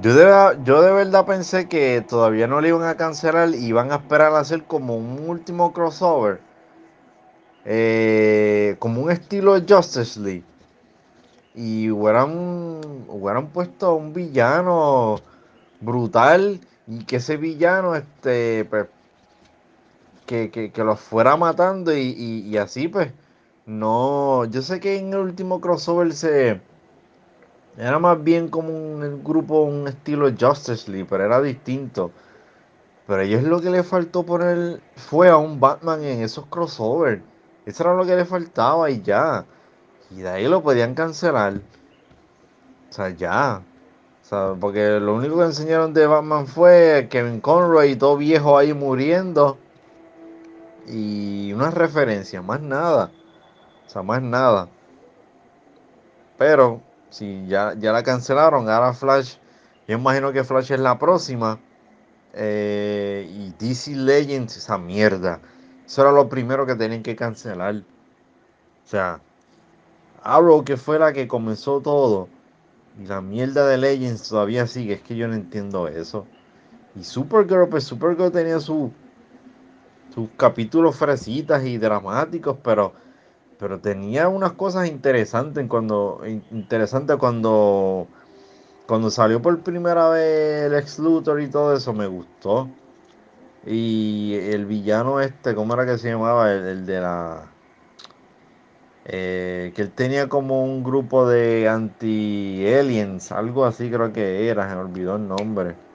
Yo de, yo de verdad pensé que todavía no le iban a cancelar y iban a esperar a hacer como un último crossover. eh, como un estilo Justice League. Y hubieran, hubieran puesto a un villano brutal y que ese villano este pues, que, que, que los fuera matando y, y, y así pues no yo sé que en el último crossover se era más bien como un grupo, un estilo Justice League, pero era distinto. Pero ellos lo que le faltó poner fue a un Batman en esos crossovers. Eso era lo que le faltaba y ya. Y de ahí lo podían cancelar. O sea, ya. O sea, porque lo único que enseñaron de Batman fue Kevin Conroy y todo viejo ahí muriendo. Y una referencia, más nada. O sea, más nada. Pero si ya, ya la cancelaron, ahora Flash, yo imagino que Flash es la próxima. Eh, y DC Legends, esa mierda. Eso era lo primero que tenían que cancelar. O sea, Arrow que fue la que comenzó todo. Y la mierda de Legends todavía sigue. Es que yo no entiendo eso. Y Supergirl, pues Supergirl tenía su, sus capítulos fresitas y dramáticos, pero pero tenía unas cosas interesantes cuando interesantes cuando cuando salió por primera vez el ex Luthor y todo eso me gustó. Y el villano este cómo era que se llamaba el, el de la eh, que él tenía como un grupo de anti aliens algo así creo que era se me olvidó el nombre